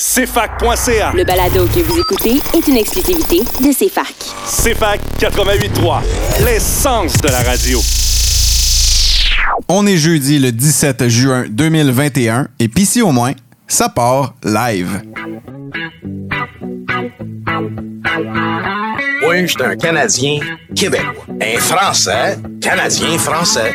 CFAC.ca. Le balado que vous écoutez est une exclusivité de CFAC. CFAC 88.3, l'essence de la radio. On est jeudi le 17 juin 2021 et puis ici au moins, ça part live. Oui, je suis un Canadien québécois. Un Français, Canadien français.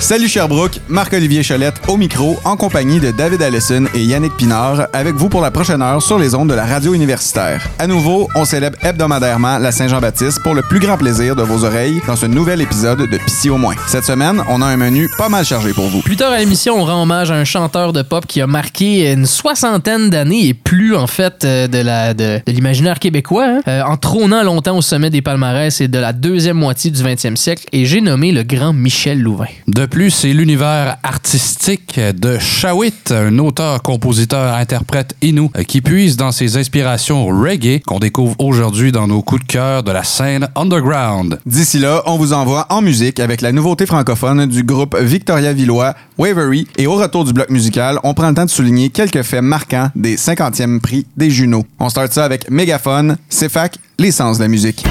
Salut Sherbrooke, Marc-Olivier Chalette au micro, en compagnie de David Allison et Yannick Pinard, avec vous pour la prochaine heure sur les ondes de la radio universitaire. À nouveau, on célèbre hebdomadairement la Saint-Jean-Baptiste pour le plus grand plaisir de vos oreilles dans ce nouvel épisode de Pissy au moins. Cette semaine, on a un menu pas mal chargé pour vous. Plus tard à l'émission, on rend hommage à un chanteur de pop qui a marqué une soixantaine d'années et plus, en fait, euh, de la de, de l'imaginaire québécois, hein, euh, en trônant longtemps au sommet des palmarès et de la deuxième moitié du 20e siècle, et j'ai nommé le grand Michel Louvain. De plus, c'est l'univers artistique de Shawit, un auteur, compositeur, interprète inou qui puise dans ses inspirations reggae qu'on découvre aujourd'hui dans nos coups de cœur de la scène underground. D'ici là, on vous envoie en musique avec la nouveauté francophone du groupe Victoria Villois, Wavery, et au retour du bloc musical, on prend le temps de souligner quelques faits marquants des 50e prix des Juno. On start ça avec Mégaphone, CFAC, l'essence de la musique.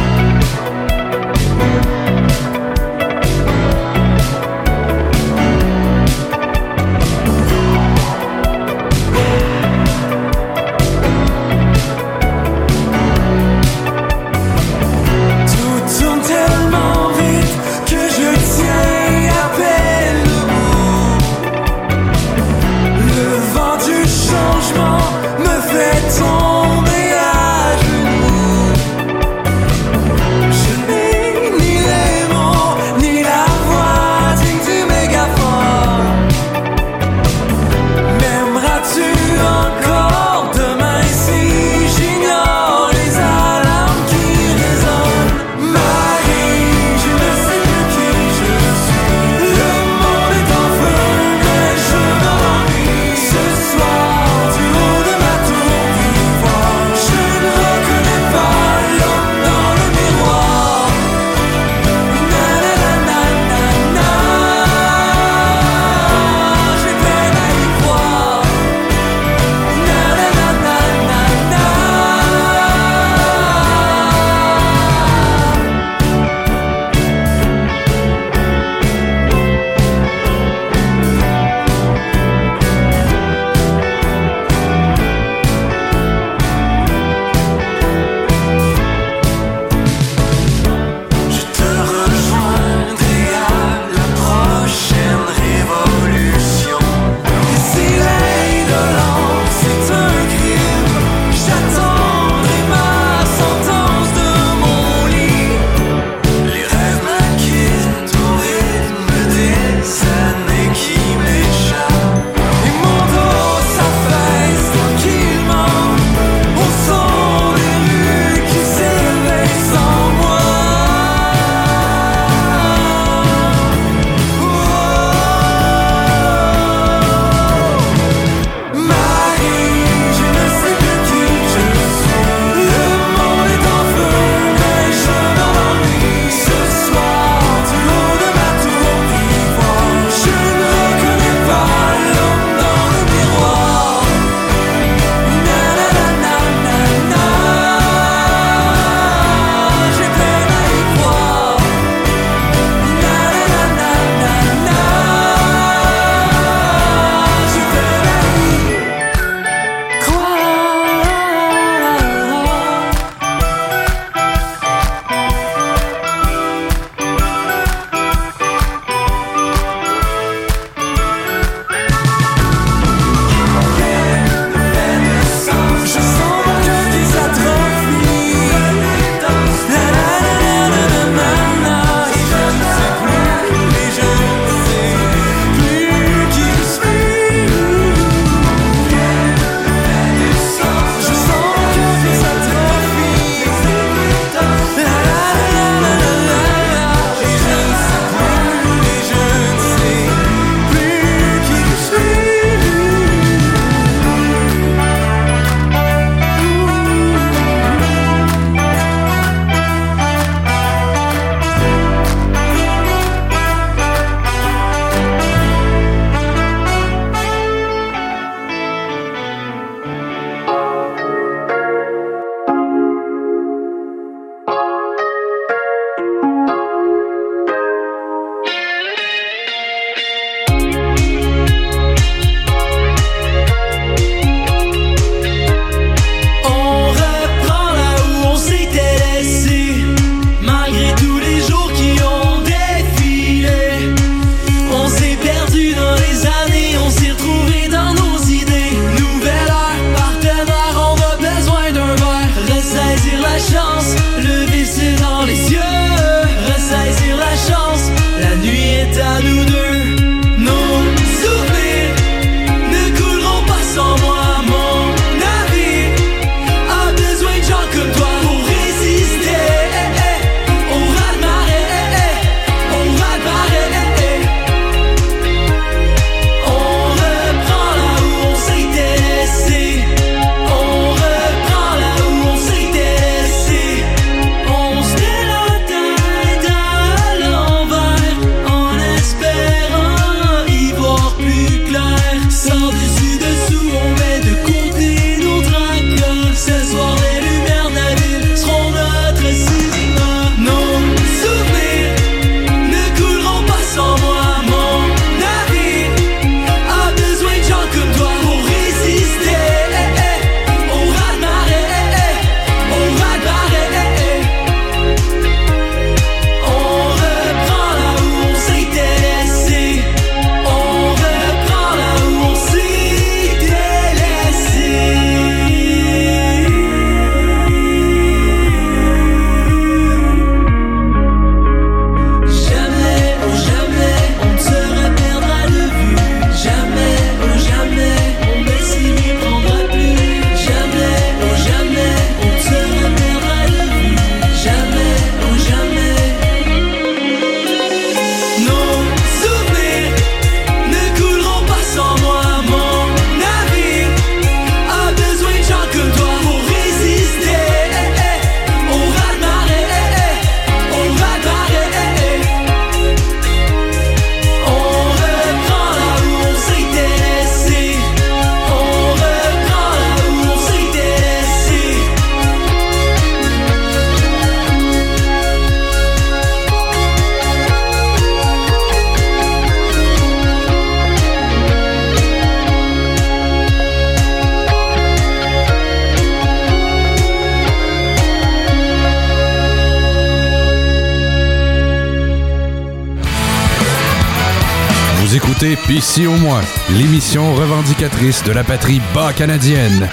PC au moins, l'émission revendicatrice de la patrie bas canadienne.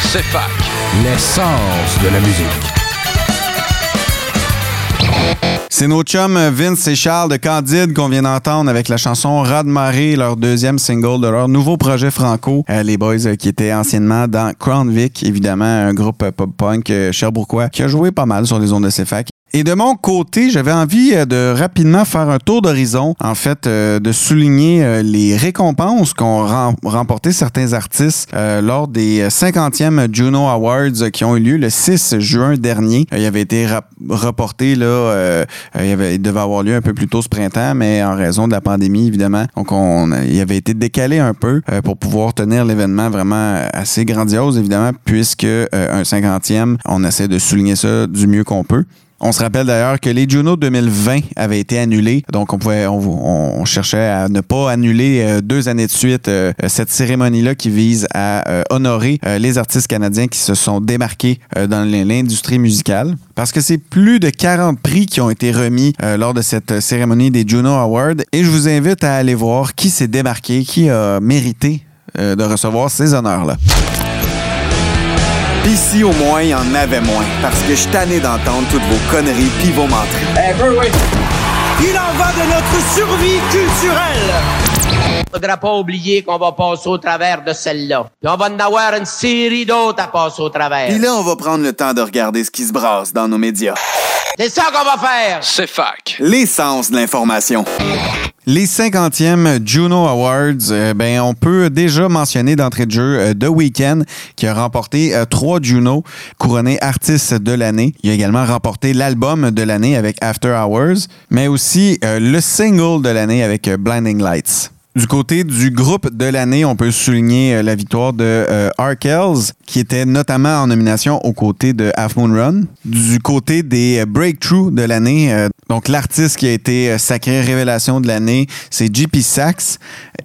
C'est fac. L'essence de la musique. C'est nos chums Vince et Charles de Candide qu'on vient d'entendre avec la chanson Raz de marée, leur deuxième single de leur nouveau projet franco. Euh, les boys euh, qui étaient anciennement dans Crown Vic, évidemment, un groupe euh, pop-punk euh, qui a joué pas mal sur les ondes de CFAC. Et de mon côté, j'avais envie euh, de rapidement faire un tour d'horizon, en fait, euh, de souligner euh, les récompenses qu'ont rem- remporté certains artistes euh, lors des 50e Juno Awards qui ont eu lieu le 6 juin dernier. Euh, il avait été reporté, là, euh, euh, il, il devait avoir lieu un peu plus tôt ce printemps, mais en raison de la pandémie, évidemment. Donc, on, il avait été décalé un peu euh, pour pouvoir tenir l'événement vraiment assez grandiose, évidemment, puisque euh, un 50e, on essaie de souligner ça du mieux qu'on peut. On se rappelle d'ailleurs que les Juno 2020 avaient été annulés, donc on pouvait, on, on cherchait à ne pas annuler euh, deux années de suite euh, cette cérémonie-là qui vise à euh, honorer les artistes canadiens qui se sont démarqués dans l'industrie musicale. Parce que c'est plus de 40 prix qui ont été remis lors de cette cérémonie des Juno Awards, et je vous invite à aller voir qui s'est démarqué, qui a mérité de recevoir ces honneurs-là. Ici, au moins, il y en avait moins. Parce que je tanné d'entendre toutes vos conneries pis vos menteries. Il en va de notre survie culturelle. Faudra pas oublier qu'on va passer au travers de celle-là. Puis on va en avoir une série d'autres à passer au travers. Pis là, on va prendre le temps de regarder ce qui se brasse dans nos médias. C'est ça qu'on va faire. C'est fac. L'essence de l'information. Les 50e Juno Awards, euh, ben, on peut déjà mentionner d'entrée de jeu euh, The Weeknd qui a remporté euh, trois Juno, couronné artiste de l'année. Il a également remporté l'album de l'année avec After Hours, mais aussi euh, le single de l'année avec euh, Blinding Lights. Du côté du groupe de l'année, on peut souligner euh, la victoire de euh, Arkels, qui était notamment en nomination aux côtés de Half Moon Run. Du côté des euh, Breakthrough de l'année, euh, donc l'artiste qui a été sacré révélation de l'année, c'est JP Sachs.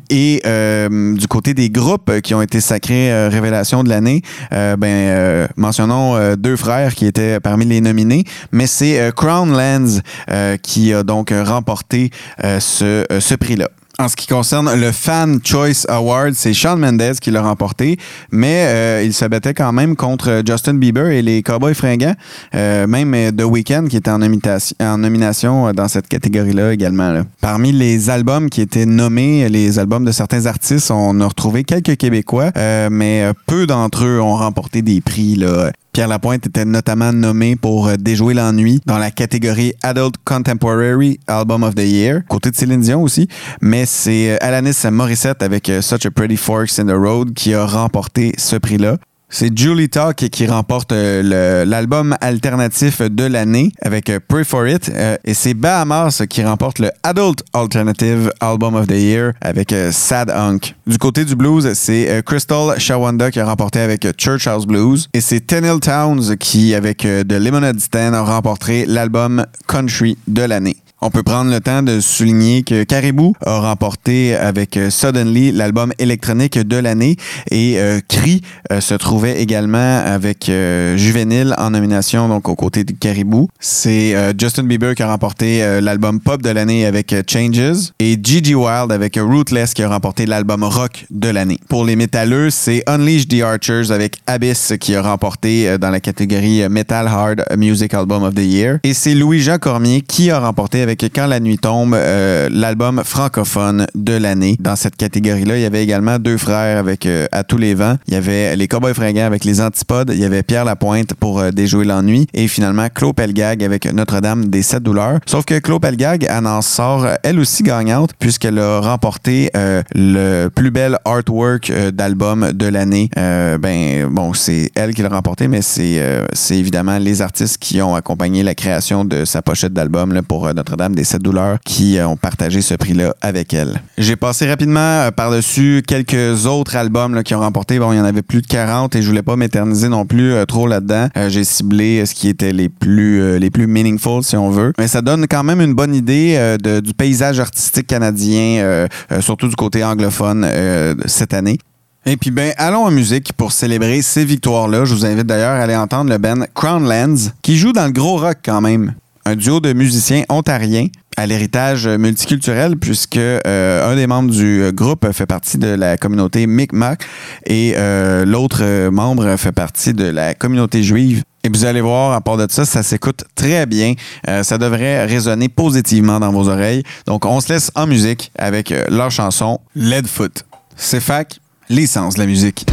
Et du côté des groupes qui ont été sacrés révélation de l'année, ben mentionnons deux frères qui étaient parmi les nominés, mais c'est Crown Lands euh, qui a donc remporté ce prix-là. En ce qui concerne le Fan Choice Award, c'est Shawn Mendes qui l'a remporté, mais euh, il se battait quand même contre Justin Bieber et les Cowboys fringants. Euh, même The Weeknd qui était en, nomination- euh, dans cette catégorie-là également. Parmi les albums qui étaient nommés, les albums de certains artistes, on a retrouvé quelques Québécois, mais peu d'entre eux ont remporté des prix. Là. Pierre Lapointe était notamment nommé pour euh, Déjouer l'ennui dans la catégorie Adult Contemporary Album of the Year, côté de Céline Dion aussi. Mais c'est euh, Alanis Morissette avec euh, Such a Pretty Forks in the Road qui a remporté ce prix-là. C'est Julie Talk qui remporte euh, l'album alternatif de l'année avec euh, Pray for It. euh, et c'est Bahamas qui remporte le Adult Alternative Album of the Year avec Sad Hunk. Du côté du blues, c'est Crystal Shawanda qui a remporté avec euh, Church House Blues. Et c'est Tenille Towns qui, avec The Lemonade Stand, a remporté l'album Country de l'année. On peut prendre le temps de souligner que Caribou a remporté avec euh, Suddenly l'album électronique de l'année et euh, Cri euh, se trouvait également avec euh, Juvénile en nomination donc aux côtés de Caribou. C'est euh, Justin Bieber qui a remporté l'album pop de l'année avec Changes et Gigi Wild avec Rootless qui a remporté l'album rock de l'année. Pour les métalleux, c'est Unleash the Archers avec Abyss qui a remporté dans la catégorie Metal Hard Music Album of the Year et c'est Louis-Jean Cormier qui a remporté avec Quand la nuit tombe euh, l'album francophone de l'année. Dans cette catégorie-là, il y avait également deux frères avec euh, À tous les vents. Il y avait les Cowboys fringants avec les Antipodes. Il y avait Pierre Lapointe pour euh, Déjouer l'ennui. Et finalement, Claude Pelgag avec Notre-Dame des Sept douleurs. Sauf que Claude Pelgag, elle en sort elle aussi gagnante puisqu'elle a remporté le plus bel artwork d'album de l'année. Ben, bon, c'est elle qui l'a remporté, mais c'est évidemment les artistes qui ont accompagné la création de sa pochette d'album pour euh, Notre-Dame des Sept douleurs qui euh, ont partagé ce prix-là avec elle. J'ai passé rapidement euh, par-dessus quelques autres albums qui ont remporté. Bon, il y en avait plus de 40 et je voulais pas m'éterniser non plus euh, trop là-dedans. J'ai ciblé ce qui était les plus, les plus meaningful, si on veut. Mais ça donne quand même une bonne idée de- du paysage artistique canadien, surtout du côté anglophone cette année. Et puis ben allons en musique pour célébrer ces victoires-là. Je vous invite d'ailleurs à aller entendre le band Crownlands qui joue dans le gros rock quand même. Un duo de musiciens ontariens à l'héritage multiculturel puisque euh, un des membres du groupe fait partie de la communauté Mi'kmaq et euh, l'autre euh, membre fait partie de la communauté juive. Et vous allez voir, à part de ça, ça s'écoute très bien. Ça devrait résonner positivement dans vos oreilles. Donc, on se laisse en musique avec leur chanson Leadfoot. C'est fac, l'essence de la musique.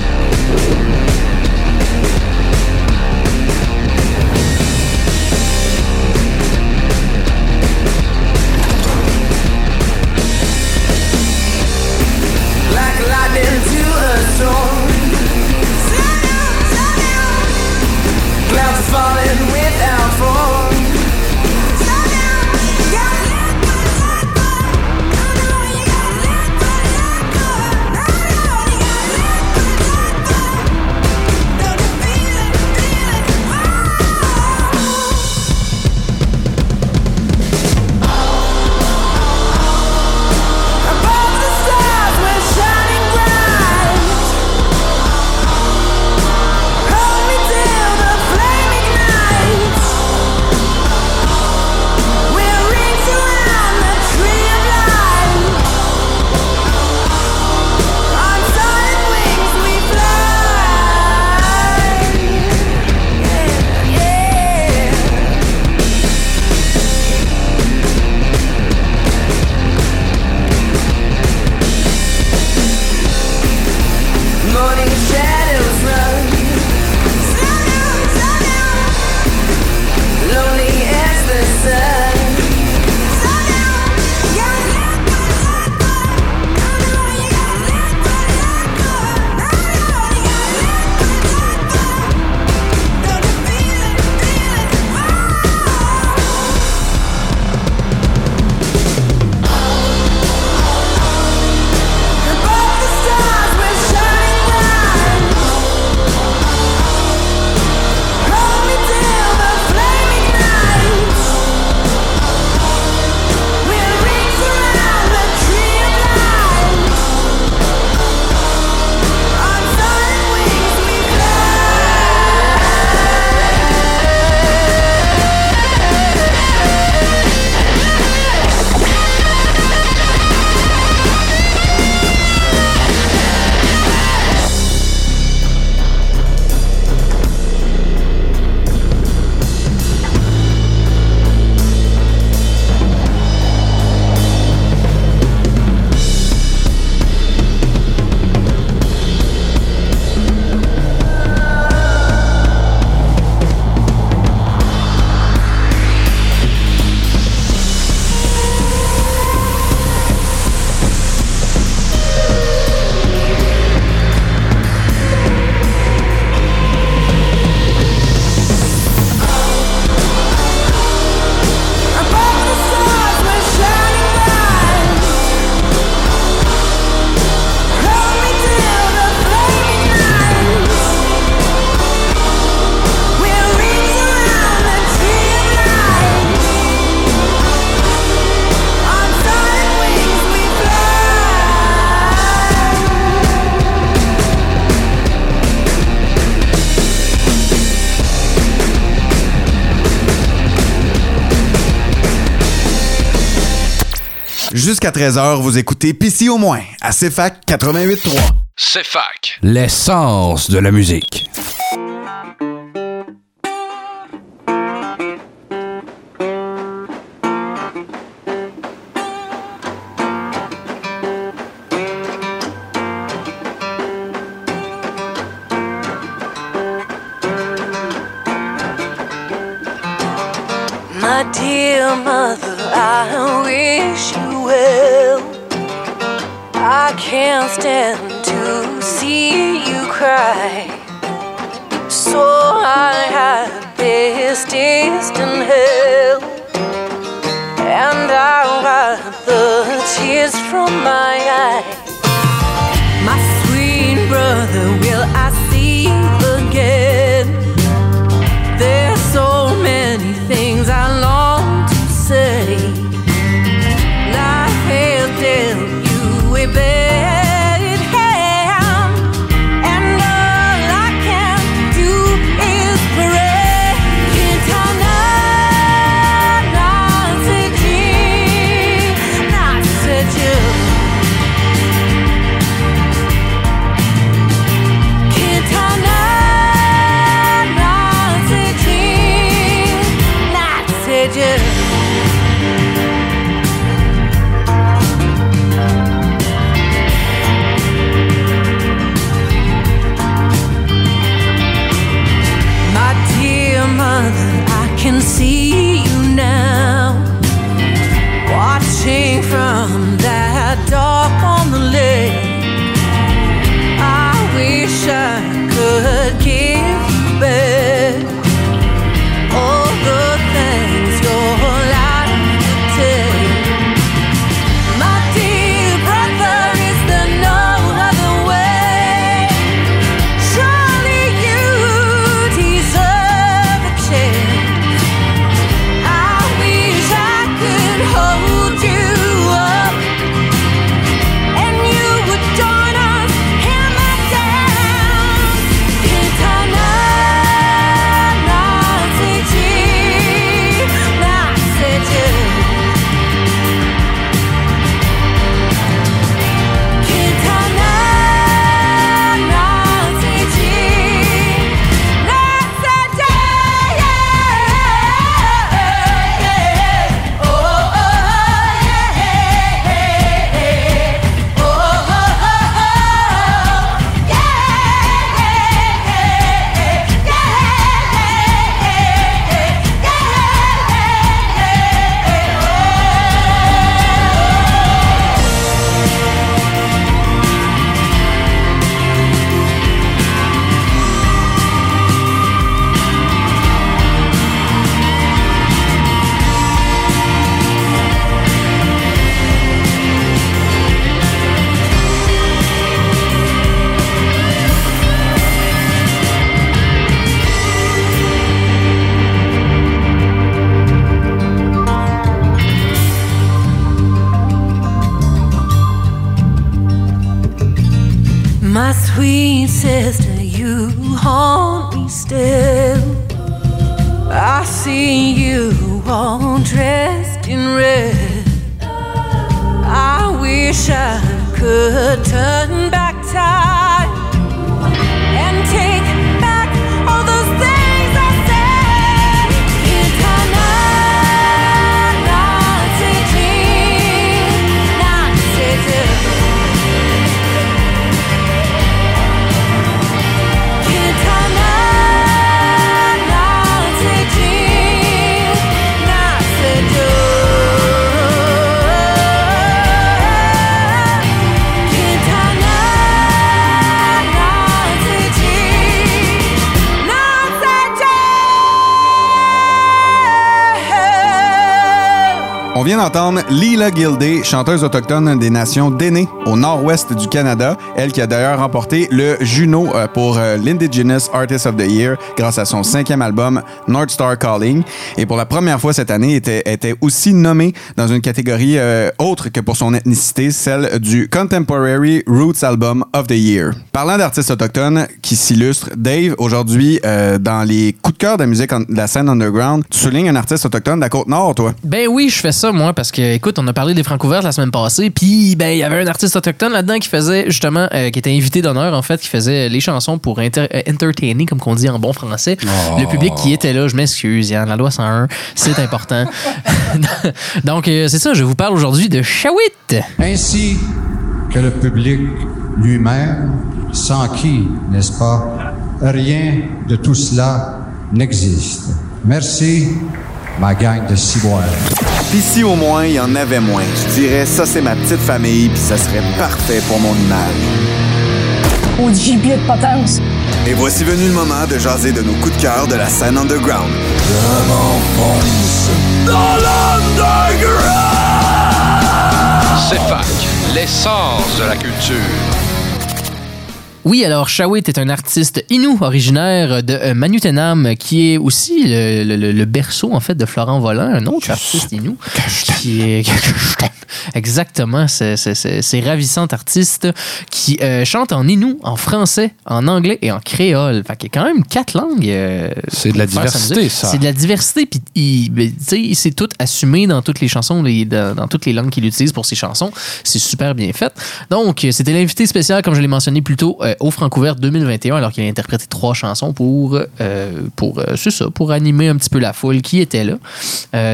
Jusqu'à 13h, vous écoutez PC au moins à CFAC 88.3. C'est fac. L'essence de la musique. My dear mother, I wish you well. I can't stand to see you cry. So I had this taste in hell, and I wiped the tears from my eyes. My sweet brother, vient d'entendre Leela Gildea, chanteuse autochtone des nations d'Aînés au nord-ouest du Canada. Elle qui a d'ailleurs remporté le Juno euh, pour euh, l'Indigenous Artist of the Year grâce à son cinquième album North Star Calling. Et pour la première fois cette année, était, était aussi nommée dans une catégorie euh, autre que pour son ethnicité, celle du Contemporary Roots Album of the Year. Parlant d'artistes autochtones qui s'illustrent, Dave, aujourd'hui, dans les coups de cœur de la musique de la scène underground, tu soulignes un artiste autochtone de la Côte-Nord, toi? Ben oui, je fais ça, moi, parce que, écoute, on a parlé des Francouvertes la semaine passée, puis, ben, il y avait un artiste autochtone là-dedans qui faisait, justement, euh, qui était invité d'honneur, en fait, qui faisait les chansons pour inter- euh, entertainer, comme qu'on dit en bon français, le public qui était là. Je m'excuse, Yann, la loi 101, c'est important. Donc, euh, c'est ça, je vous parle aujourd'hui de Shawit. ainsi que le public lui-même, sans qui, n'est-ce pas, rien de tout cela n'existe. Merci, ma gang de ciboires. Pis si au moins il y en avait moins, je dirais ça c'est ma petite famille puis ça serait parfait pour mon image. Au gibier de potence. Et voici venu le moment de jaser de nos coups de cœur de la scène underground. C'est fac, l'essence de la culture. Oui, alors Shawit est un artiste inou originaire de euh, Manutenam qui est aussi le, le- le- le berceau en fait de Florent Volant, un autre artiste inou qui est exactement c'est c'est- c'est- c'est ravissant artiste qui euh, chante en inou, en français, en anglais et en créole. Fait qu'il y a quand même quatre langues. euh, C'est de la diversité, ça. C'est de la diversité puis il, ben, il s'est tout assumé dans toutes les chansons, les- dans, dans toutes les langues qu'il utilise pour ses chansons. C'est super bien fait. Donc, c'était l'invité spécial, comme je l'ai mentionné plus tôt, euh, au Francouvert 2021, alors qu'il a interprété trois chansons pour, euh, pour c'est ça, pour animer un petit peu la foule qui était là.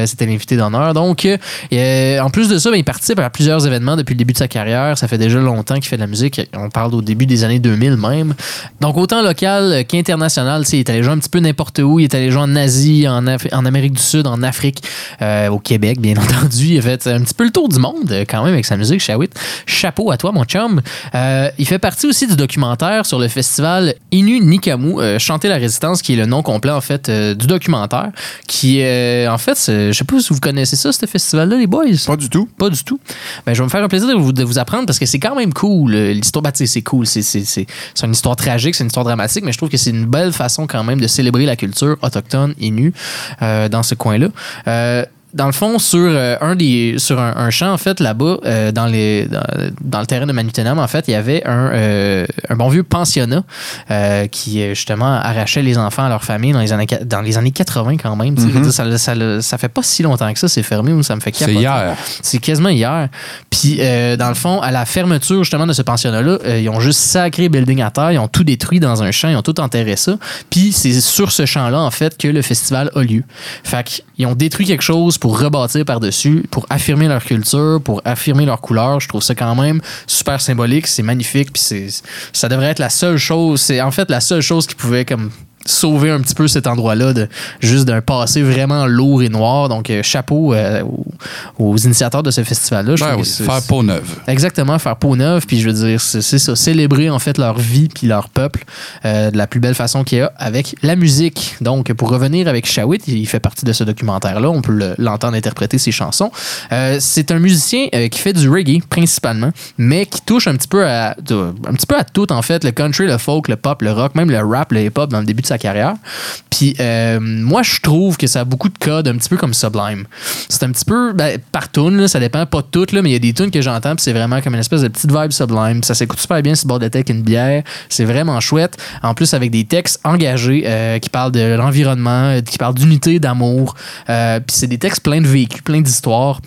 C'était l'invité d'honneur. Donc, en plus de ça, ben, il participe à plusieurs événements depuis le début de sa carrière. Ça fait déjà longtemps qu'il fait de la musique. On parle au début des années 2000 même. Donc, autant local qu'international, il est allé jouer un petit peu n'importe où. Il est allé jouer en Asie, en, Af- en Amérique du Sud, en Afrique, euh, au Québec, bien entendu. Il a fait un petit peu le tour du monde euh, quand même avec sa musique, Shawit. Chapeau à toi, mon chum. Euh, il fait partie aussi du documentaire sur le festival Inu Nikamu, euh, Chanter la résistance, qui est le nom complet en fait du documentaire. Qui, en fait, je sais pas si vous connaissez ça, ce festival-là, les boys? Pas du tout. Pas du Ben, je vais me faire un plaisir de vous, apprendre parce que c'est quand même cool. euh, L'histoire, sais, c'est cool. C'est, une histoire tragique, c'est une histoire dramatique, mais je trouve que c'est une belle façon quand même de célébrer la culture autochtone Innu euh, dans ce coin-là. Euh, dans le fond, sur euh, un des sur un, un champ en fait là-bas euh, dans les dans, dans le terrain de Manutenam en fait, il y avait un, euh, un bon vieux pensionnat qui justement arrachait les enfants à leur famille dans les années qua- dans les années 80 quand même. Mhm. dire, ça, ça, ça fait pas si longtemps que ça, c'est fermé ou ça me fait C'est hier. C'est quasiment hier. Puis, dans le fond, à la fermeture justement de ce pensionnat-là, euh, ils ont juste sacré le building à terre, ils ont tout détruit dans un champ, ils ont tout enterré ça. Puis, c'est sur ce champ-là, en fait, que le festival a lieu. Fait qu'ils ont détruit quelque chose pour rebâtir par-dessus, pour affirmer leur culture, pour affirmer leur couleur. Je trouve ça quand même super symbolique, c'est magnifique, puis ça devrait être la seule chose, c'est en fait la seule chose qui pouvait comme sauver un petit peu cet endroit-là de juste d'un passé vraiment lourd et noir. Donc, euh, chapeau euh, aux, aux initiateurs de ce festival-là. Ben oui, faire peau neuve. Exactement, faire peau neuve. Puis je veux dire, c'est ça, célébrer en fait leur vie puis leur peuple euh, de la plus belle façon qu'il y a avec la musique. Donc, pour revenir avec Shawit, il fait partie de ce documentaire-là. On peut le- l'entendre interpréter ses chansons. C'est un musicien qui fait du reggae principalement, mais qui touche un petit peu à un petit peu à tout en fait, le country, le folk, le pop, le rock, même le rap, le hip-hop dans le début de sa carrière. Puis euh, moi, je trouve que ça a beaucoup de codes un petit peu comme Sublime. C'est un petit peu, ben, par tune, ça dépend pas de toutes, mais il y a des tunes que j'entends, puis c'est vraiment comme une espèce de petite vibe Sublime. Ça s'écoute super bien sur le bord de avec une bière. C'est vraiment chouette. En plus, avec des textes engagés euh, qui parlent de l'environnement, euh, qui parlent d'unité, d'amour. Puis c'est des textes pleins de vécu, pleins d'histoires.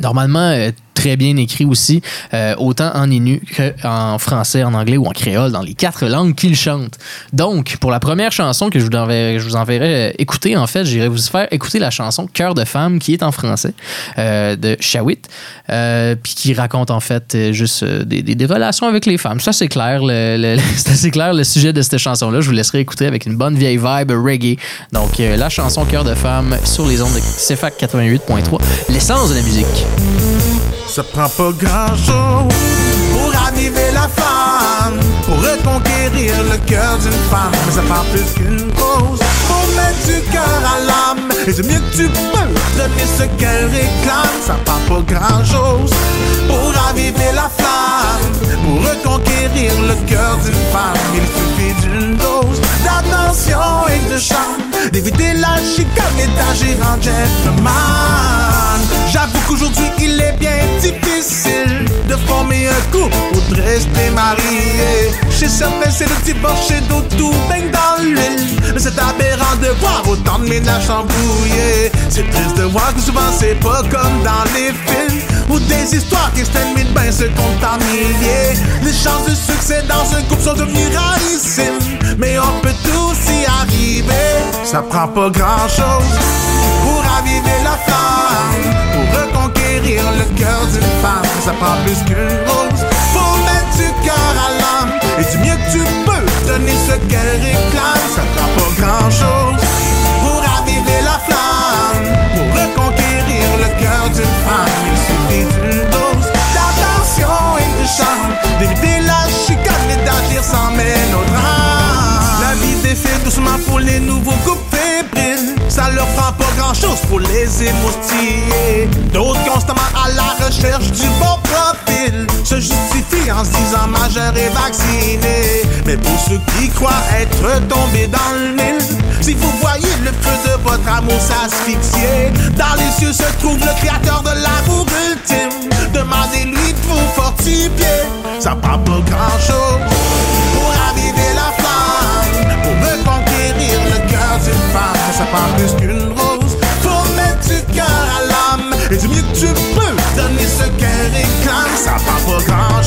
Normalement, très bien écrit aussi, euh, autant en Innu qu'en français, en anglais ou en créole, dans les quatre langues qu'il chante. Donc, pour la première chanson que je vous enverrai, je euh, écouter, en fait, j'irai vous faire écouter la chanson Cœur de femme qui est en français euh, de Shawit, puis qui raconte en fait juste des, relations avec les femmes. Ça, c'est clair, le, le- c'est clair le sujet de cette chanson-là. Je vous laisserai écouter avec une bonne vieille vibe reggae. Donc, la chanson Cœur de femme sur les ondes de CFAC 88.3, l'essence de la musique. Ça prend pas grand chose pour raviver la flamme, pour reconquérir le cœur d'une femme. Mais ça prend plus qu'une rose pour mettre du cœur à l'âme. Et c'est mieux que tu peux donner ce qu'elle réclame. Ça prend pas grand chose pour raviver la flamme, pour reconquérir le cœur d'une femme. Il suffit d'une dose d'attention et de charme, d'éviter la chicane et d'agir en gentleman. J'avoue qu'aujourd'hui il est bien difficile de former un couple ou de rester marié. Chez certains c'est le divorce, chez d'autres tout baigne dans l'huile. Mais c'est aberrant de voir autant de ménages embrouillés. C'est triste de voir que souvent c'est pas comme dans les films ou des histoires qui mille bains se comptent en milliers. Les chances de succès dans un couple sont devenues rarissimes, mais on peut tous y arriver. Ça prend pas grand chose pour raviver la flamme, pour reconquérir le cœur d'une femme. Ça prend plus qu'une rose, faut mettre du cœur à l'âme. Et du mieux que tu peux donner ce qu'elle réclame. Ça prend pas grand chose La vie défile doucement pour les nouveaux couples fébriles. Ça leur prend pas grand chose pour les émoustiller. D'autres constamment à la recherche du bon profil se justifient en se disant majeur et vacciné. Mais pour ceux qui croient être tombés dans le mille, si vous voyez le feu de votre amour s'asphyxier, dans les cieux se trouve le créateur de l'amour ultime. Demandez-lui de vous fortifier. Ça prend pas grand chose pour raviver la flamme, pour reconquérir le cœur d'une femme. Ça prend plus qu'une rose, faut mettre du cœur à l'âme. Et du mieux que tu peux donner ce qu'elle réclame. Ça prend pas grand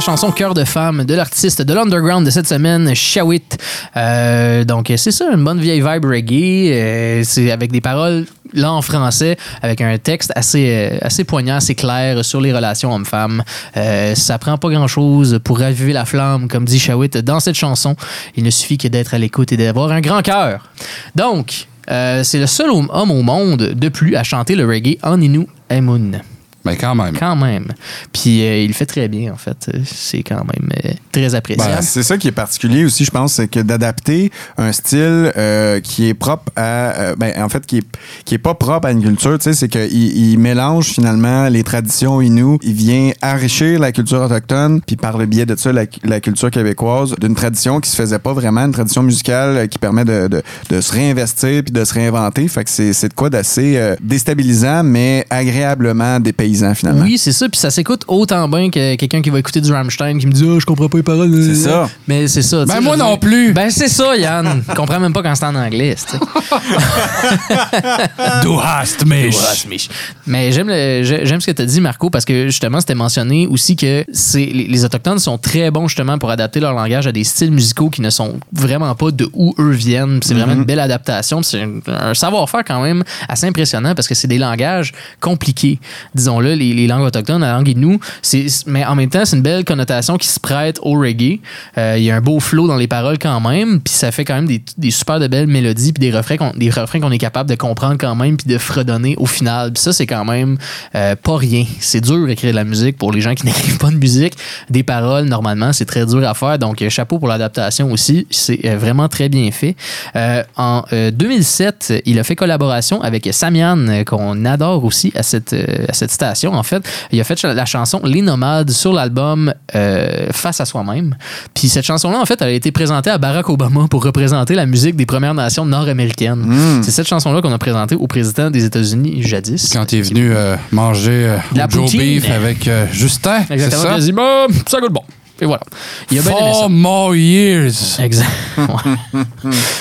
chanson Cœur de femme de l'artiste de l'underground de cette semaine, Shawit. Euh, donc, c'est ça, une bonne vieille vibe reggae. Euh, c'est avec des paroles là en français, avec un texte assez, euh, assez poignant, assez clair sur les relations hommes-femmes. Euh, ça prend pas grand-chose pour raviver la flamme, comme dit Shawit dans cette chanson. Il ne suffit que d'être à l'écoute et d'avoir un grand cœur. Donc, c'est le seul homme au monde de plus à chanter le reggae en Inu Emun. Mais quand même. Quand même. Puis euh, il le fait très bien, en fait. C'est quand même euh, très appréciable. Ben, c'est ça qui est particulier aussi, je pense, c'est que d'adapter un style euh, qui est propre à, euh, ben, en fait, qui est, qui est pas propre à une culture, tu sais, c'est qu'il il mélange finalement les traditions inou, il vient enrichir la culture autochtone, puis par le biais de ça, la, la culture québécoise, d'une tradition qui se faisait pas vraiment, une tradition musicale qui permet de, de, de se réinvestir puis de se réinventer. Fait que c'est c'est de quoi d'assez euh, déstabilisant, mais agréablement dépaysant trahissant, finalement. Oui, c'est ça. Puis ça s'écoute autant bien que quelqu'un qui va écouter du Rammstein qui me dit oh, je comprends pas les paroles. C'est ça. Mais c'est ça. Ben, moi non plus. Ben c'est ça, Yann. Je comprends même pas quand c'est en anglais. Du hast mich. Mais j'aime le- j'ai- j'aime ce que tu as dit, Marco, parce que justement, c'était mentionné aussi que c'est les, les Autochtones sont très bons justement pour adapter leur langage à des styles musicaux qui ne sont vraiment pas de où eux viennent. C'est vraiment une belle adaptation. puis C'est un, un savoir-faire quand même assez impressionnant parce que c'est des langages compliqués. Les, langues autochtones, la langue inou, mais en même temps, c'est une belle connotation qui se prête au reggae. Euh, Il y a un beau flow dans les paroles quand même, puis ça fait quand même des, des super de belles mélodies, puis des refrains qu'on est capable de comprendre quand même, puis de fredonner au final. Puis ça, c'est quand même euh, pas rien. C'est dur d'écrire de la musique pour les gens qui n'écrivent pas de musique. Des paroles, normalement, c'est très dur à faire. Donc, euh, chapeau pour l'adaptation aussi. C'est vraiment très bien fait. En euh, 2007, il a fait collaboration avec Samian, qu'on adore aussi à cette, à cette station, en fait. Il a fait la chanson Les Nomades sur l'album euh, Face à soi-même. Puis cette chanson-là, en fait, elle a été présentée à Barack Obama pour représenter la musique des Premières Nations nord-américaines. C'est cette chanson-là qu'on a présentée au président des États-Unis jadis. Quand il est venu euh, manger euh, De la au Joe poutine. Beef avec euh, Justin, Exactement. ça? Ça goûte bon. Et voilà. Il a bien aimé ça. Four more years. Exact. Ouais.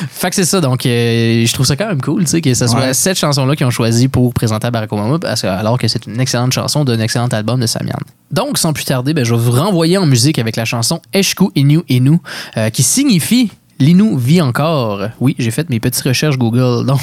fait que c'est ça. Donc, euh, je trouve ça quand même cool, tu sais, que ce soit Ouais. cette chanson-là qu'ils ont choisi pour présenter à Barack Obama, parce que, alors que c'est une excellente chanson d'un excellent album de Samian. Donc, sans plus tarder, ben, je vais vous renvoyer en musique avec la chanson Eshku Inu Inu, euh, qui signifie L'Inu vit encore. Oui, j'ai fait mes petites recherches Google. Donc,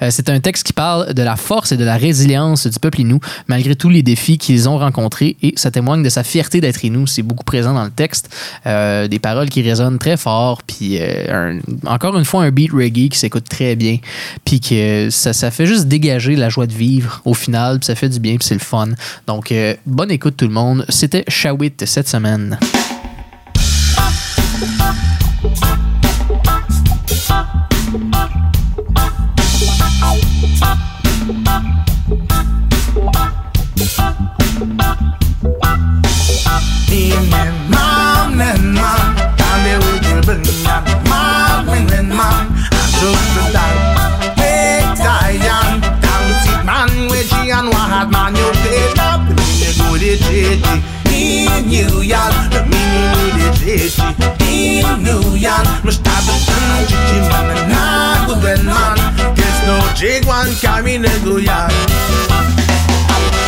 euh, c'est un texte qui parle de la force et de la résilience du peuple Innu, malgré tous les défis qu'ils ont rencontrés, et ça témoigne de sa fierté d'être Innu. C'est beaucoup présent dans le texte. Euh, des paroles qui résonnent très fort, puis euh, encore une fois, un beat reggae qui s'écoute très bien, puis que ça, ça fait juste dégager la joie de vivre au final, puis ça fait du bien, puis c'est le fun. Donc, bonne écoute tout le monde. C'était Shawit cette semaine. New York, the mini dhe gjeshti New York, më shtabë të në që që më në nagu dhe nan Kës në gjegwan kami në gujar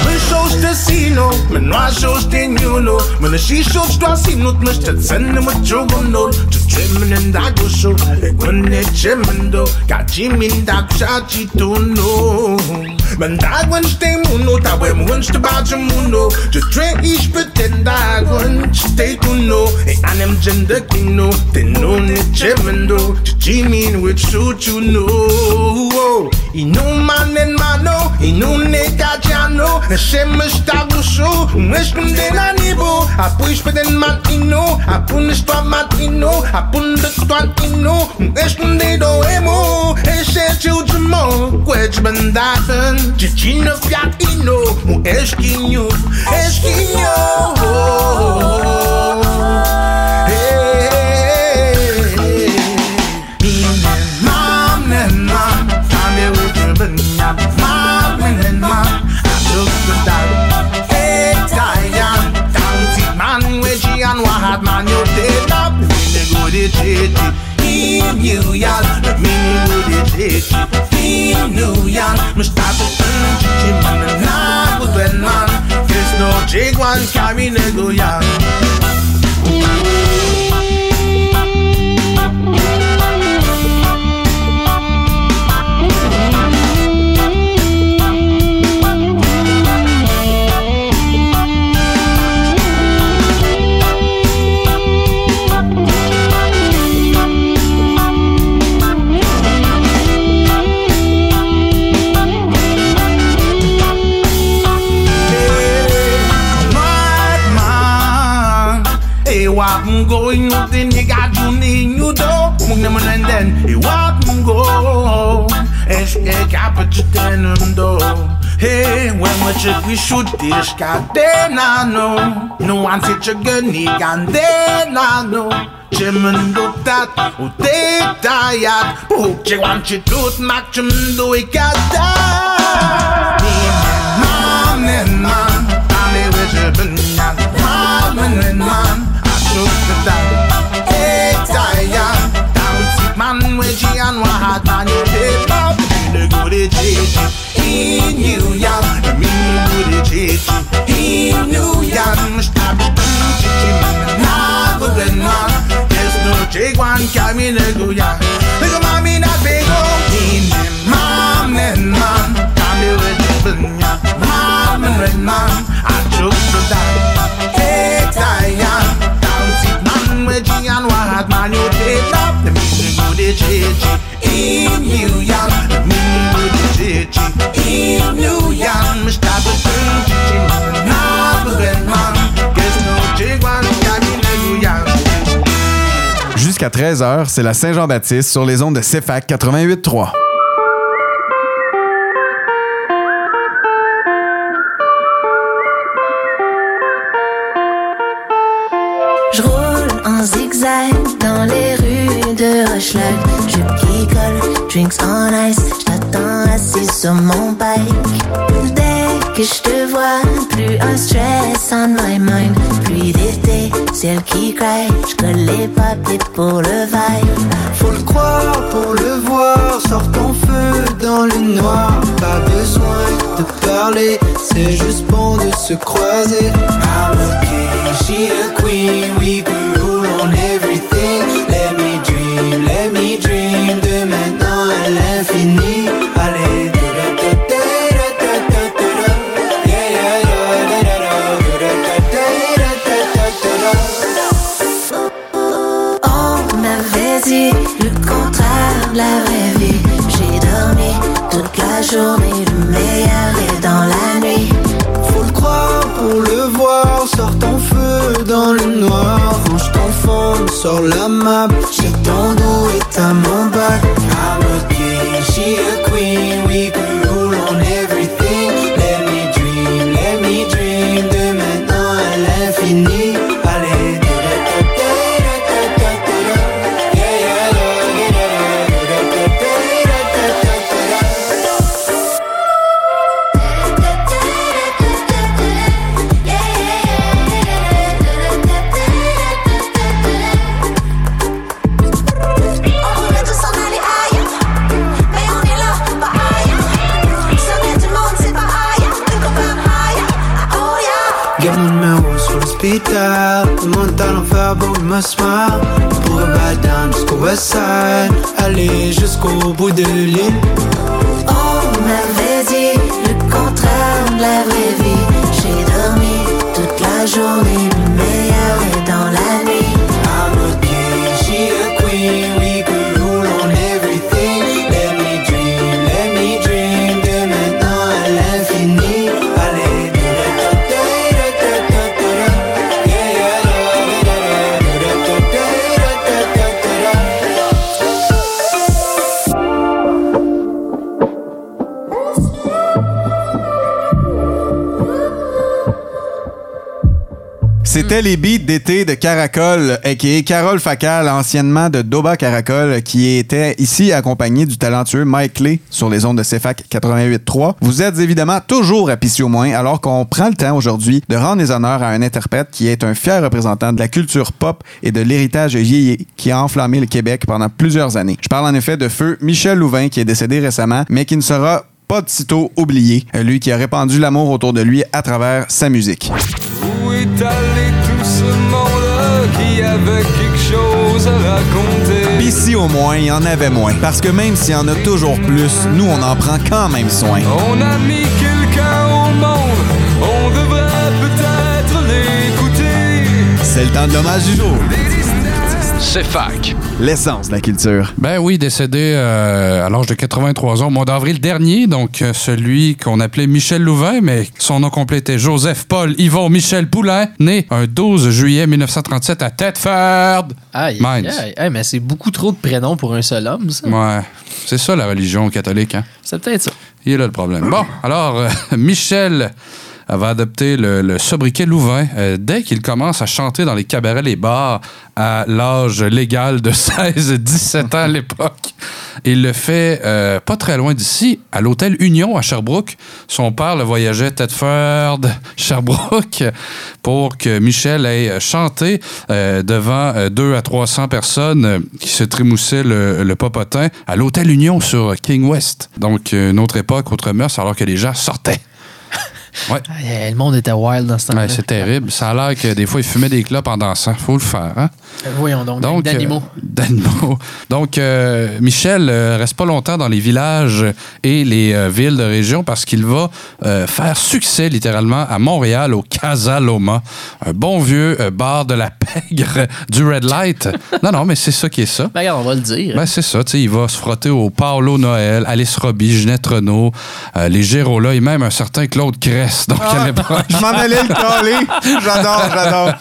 Më shosh të sino, më në shosh të njuno Më në shi shosh të asinut, më shtetësen në më qogën nol Që qëmën e ndagu shu, e gënë e qëmën do. Ka qimin da kusha qitu nuk Men dag wünscht den Mundo, da beim wünscht der Badge Mundo. Je train ich bitte dag wünscht stay to know. In einem Gender Kino, den no nicht chemendo. Jimin with shoot you know. Inu man en mano, inu ne gajano. Hashem ist da busho, umrichten den Anibo. Apuish bei den Mann ino, apunish dwa man ino, apundet dwan ino. Umrichten de do emo, es ist you jamo, quetsch ben. Fiat ino, mu eskinyo, eskinyo. Mom and mom, I'm with you, but mom and mom, I took the dog. Hey, Diane, down see man, where she and what had man, you did to Big ones coming they go, yeah. men He walk and go. And she ain't got but you turn them Hey, when we check we shoot this God then I No one see you gonna and then I know. Chimmen doet dat, hoe deed dat ja Hoe je want je doet, maakt je hem doe ik dat Nee, man, man, man, man, man, man, man, man, man, man, man, man, man, and what man you pay up. Me go to church in New York. Me go to church in New York. Stop preaching, now go then one. There's no check one coming to go ya. Me go mommy na big old in mom and mom. Come here with the bunya, mom and red man, I took the die, hey tie ya. Down sit man with Gian, what man you in New York, in New York, no York. Jusqu'à 13h, c'est la Saint-Jean-Baptiste sur les ondes de CFAC 88.3. Je roule en zigzag dans les rues de Hochelag. Je picole, drinks on ice. Je t'attends assis sur mon bike. Dès que je te vois, plus un stress on my mind. Pluie d'été, ciel qui craque. Je colle les papiers pour le vibe. Faut le croire pour le voir, sors ton feu dans le noir. Pas besoin de parler, c'est juste bon de se croiser. I'm a king, she a queen, we rule on everything. De maintenant à l'infini. Allez. On m'avait dit le contraire de la vraie vie. J'ai dormi toute la journée, le meilleur est dans la nuit. Faut le croire pour le voir, sors ton feu dans le noir. Sors la map. J'ai ton et mon bac. C'était d'été de Caracol, a.k.a. Carole Facal, anciennement de Doba Caracol, qui était ici accompagné du talentueux Mike Clay sur les ondes de CFAC 88.3. Vous êtes évidemment toujours à Pissi au moins, alors qu'on prend le temps aujourd'hui de rendre les honneurs à un interprète qui est un fier représentant de la culture pop et de l'héritage yéyé qui a enflammé le Québec pendant plusieurs années. Je parle en effet de feu Michel Louvain, qui est décédé récemment, mais qui ne sera pas de sitôt oublié, lui qui a répandu l'amour autour de lui à travers sa musique. Est monde qui avait quelque chose à raconter? Si au moins, il y en avait moins. Parce que même s'il y en a toujours plus, nous, on en prend quand même soin. On a mis quelqu'un au monde, on devrait peut-être l'écouter. C'est le temps de l'hommage du jour. C'est fac. L'essence de la culture. Ben oui, décédé euh, à l'âge de 83 ans au mois d'avril dernier, donc euh, celui qu'on appelait Michel Louvain, mais son nom complet était Joseph Paul Yvon Michel Poulain, né un 12 juillet 1937 à Thetford, Aïe, Mines. aïe, aïe, mais c'est beaucoup trop de prénoms pour un seul homme, ça. Ouais, c'est ça la religion catholique, hein? C'est peut-être ça. Il est là le problème. Bon, alors, euh, Michel va adopter le, sobriquet Louvain euh, dès qu'il commence à chanter dans les cabarets, les bars, à l'âge légal de 16-17 ans à l'époque. Il le fait euh, pas très loin d'ici, à l'hôtel Union à Sherbrooke. Son père le voyageait Tedford, Sherbrooke, pour que Michel chanté euh, devant euh, 2 à 300 personnes qui se trémoussaient le, le popotin à l'hôtel Union sur King West. Donc, une autre époque, autre mœurs, alors que les gens sortaient. Ouais. Eh, Le monde était wild dans ce temps-là. Ouais, c'est terrible. Ça a l'air que des fois, ils fumaient des clopes en dansant. Faut le faire, hein? Euh, Voyons donc, Donc, d'animaux. euh, d'animaux. Donc, euh, Michel reste pas longtemps dans les villages et les villes de région parce qu'il va faire succès littéralement à Montréal, au Casa Loma, un bon vieux bar de la pègre du Red Light. non, non, mais c'est ça qui est ça. Ben, regarde, on va le dire. Ben, c'est ça, il va se frotter au Paolo Noël, Alice Robbie, Ginette Renault, les Gérola et même un certain Claude Cress. Donc, Ah, à l'époque- je m'en allais le caler. J'adore, j'adore.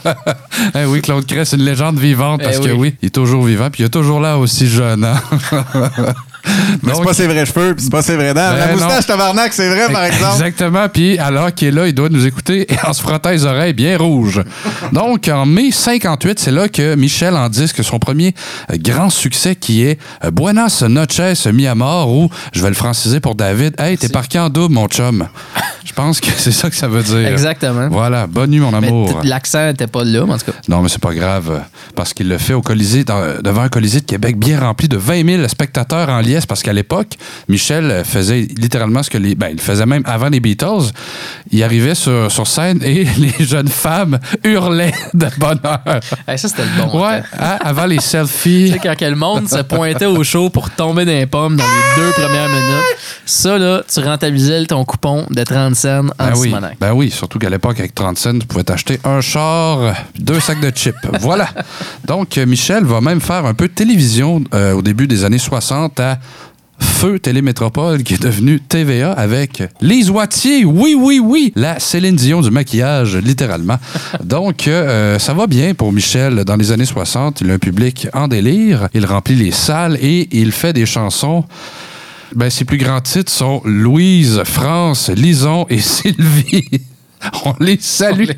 Eh oui, Claude Cress, une légende vivante parce Eh que oui. oui, il est toujours vivant, puis il est toujours là aussi jeune. hein. Mais c'est pas ses vrais cheveux, puis c'est pas ses vraies dents. La Ben moustache non. tabarnak, c'est vrai, par exemple. Exactement. Puis alors qu'il est là, il doit nous écouter et en se frottant les oreilles bien rouges. Donc, en mai 58, c'est là que Michel en disque son premier euh, grand succès qui est euh, Buenas noches, mi amor, ou je vais le franciser pour David. Hey, t'es parqué en double, mon chum. Je pense que c'est ça que ça veut dire. Exactement. Voilà. Bonne nuit, mon amour. l'accent n'était pas là, mais en tout cas. Non, mais c'est pas grave, parce qu'il le fait au Colisée, dans- devant un Colisée de Québec bien rempli de 20 000 spectateurs en parce qu'à l'époque, Michel faisait littéralement ce que les... Ben, il faisait même avant les Beatles. Il arrivait sur, sur scène et les jeunes femmes hurlaient de bonheur. Hey, ça, c'était le bon. Ouais, hein, avant les selfies. Tu sais, quand que le monde se pointait au show pour tomber dans les pommes dans les deux premières minutes, ça, là, tu rentabilisais ton coupon de 30 cents en Ben oui, ben oui, surtout qu'à l'époque, avec 30 cents, tu pouvais t'acheter un char, deux sacs de chips. voilà. Donc, Michel va même faire un peu de télévision euh, au début des années 60 à Feu Télémétropole, qui est devenu TVA avec Lise Wattier. Oui, oui, oui. La Céline Dion du maquillage, littéralement. Donc, euh, ça va bien pour Michel dans les années 60. Il a un public en délire. Il remplit les salles et il fait des chansons ben, ses plus grands titres sont Louise, France, Lison et Sylvie. On les salue.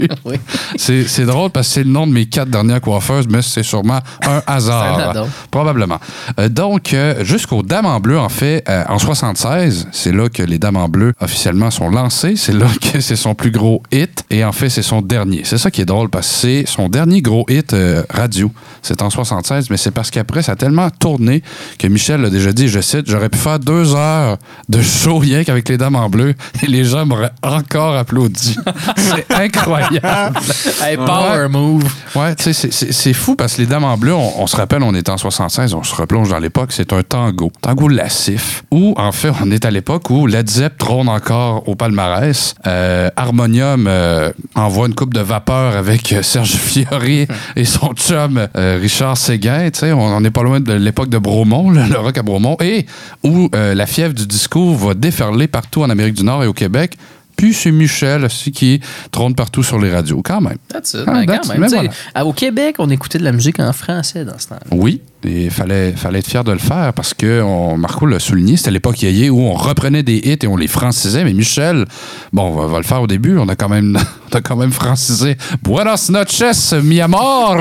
C'est c'est drôle parce que c'est le nom de mes quatre dernières coiffeuses, mais c'est sûrement un hasard. Un. Probablement. Euh, donc, euh, jusqu'aux Dames en bleu, en fait, euh, en 76, c'est là que les Dames en bleu officiellement sont lancées. C'est là que c'est son plus gros hit. Et en fait, c'est son dernier. C'est ça qui est drôle parce que c'est son dernier gros hit radio. C'est en 76, mais c'est parce qu'après, ça a tellement tourné que Michel l'a déjà dit, je cite, j'aurais pu faire deux heures de show rien qu'avec les Dames en bleu et les gens m'auraient encore applaudi. c'est incroyable. Hey, power Ouais. move. Ouais, tu sais, c'est- fou parce que les Dames en bleu, on, on se rappelle, on est en 76, on se replonge dans l'époque, c'est un tango. Tango lassif. Où, en fait, on est à l'époque où Led Zepp trône encore au palmarès. Euh, Harmonium euh, envoie une coupe de vapeur avec euh, Serge Fiori et son chum euh, Richard Séguin. Tu sais, on n'est pas loin de l'époque de Bromont, le rock à Bromont. Et où la fièvre du disco va déferler partout en Amérique du Nord et au Québec. Puis c'est Michel aussi qui trône partout sur les radios, quand même. That's it. Ah, Ben, that's- quand même, voilà. Au Québec, on écoutait de la musique en français dans ce temps-là. Oui, et il fallait, fallait être fier de le faire parce que on, Marco l'a souligné, c'était l'époque yéyé où on reprenait des hits et on les francisait. Mais Michel, bon, on va, le faire au début, on a quand même, on a quand même francisé Buenas noches, mi amor.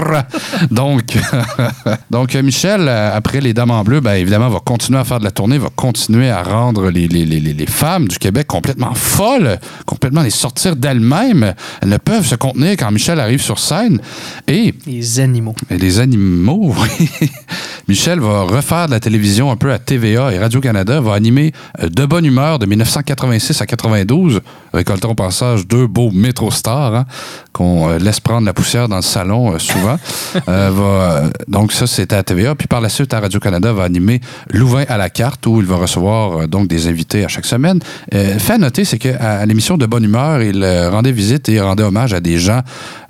donc, donc Michel, après les Dames en bleu, ben, évidemment, va continuer à faire de la tournée, va continuer à rendre les, les, les, les- les femmes du Québec complètement folles, complètement les sortir d'elles-mêmes. Elles ne peuvent se contenir quand Michel arrive sur scène. Et Les animaux. et les animaux, oui. Michel va refaire de la télévision un peu à TVA et Radio-Canada, va animer euh, De Bonne Humeur de 1986 à 92, récoltant au passage deux beaux métro stars hein, qu'on euh, laisse prendre la poussière dans le salon euh, souvent. Euh, va, donc ça, c'était à TVA. Puis par la suite, à Radio-Canada, va animer Louvain à la carte, où il va recevoir euh, donc des invités à chaque semaine. Fait à noter, c'est qu'à à l'émission De Bonne Humeur, il rendait visite et rendait hommage à des gens,